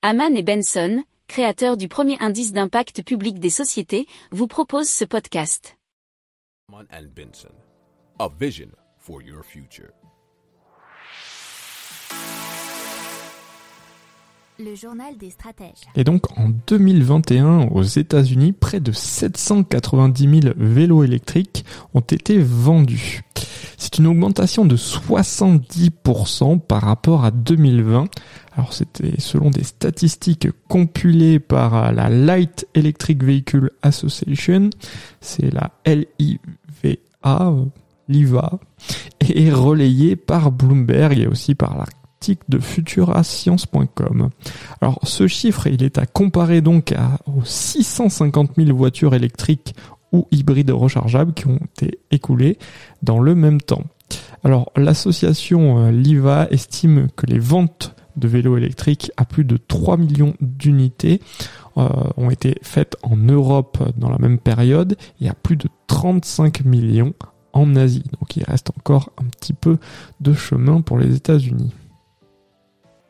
Haman et Benson, créateurs du premier indice d'impact public des sociétés, vous proposent ce podcast. A vision for your future. Le journal des stratèges. Et donc en 2021, aux États-Unis, près de 790 000 vélos électriques ont été vendus. C'est une augmentation de 70% par rapport à 2020. Alors c'était selon des statistiques compilées par la Light Electric Vehicle Association, c'est la LIVA, l'IVA, et relayé par Bloomberg et aussi par de futurascience.com. Alors ce chiffre, il est à comparer donc aux 650 000 voitures électriques ou hybrides rechargeables qui ont été écoulés dans le même temps. Alors l'association euh, LIVA estime que les ventes de vélos électriques à plus de 3 millions d'unités euh, ont été faites en Europe dans la même période et à plus de 35 millions en Asie. Donc il reste encore un petit peu de chemin pour les États-Unis.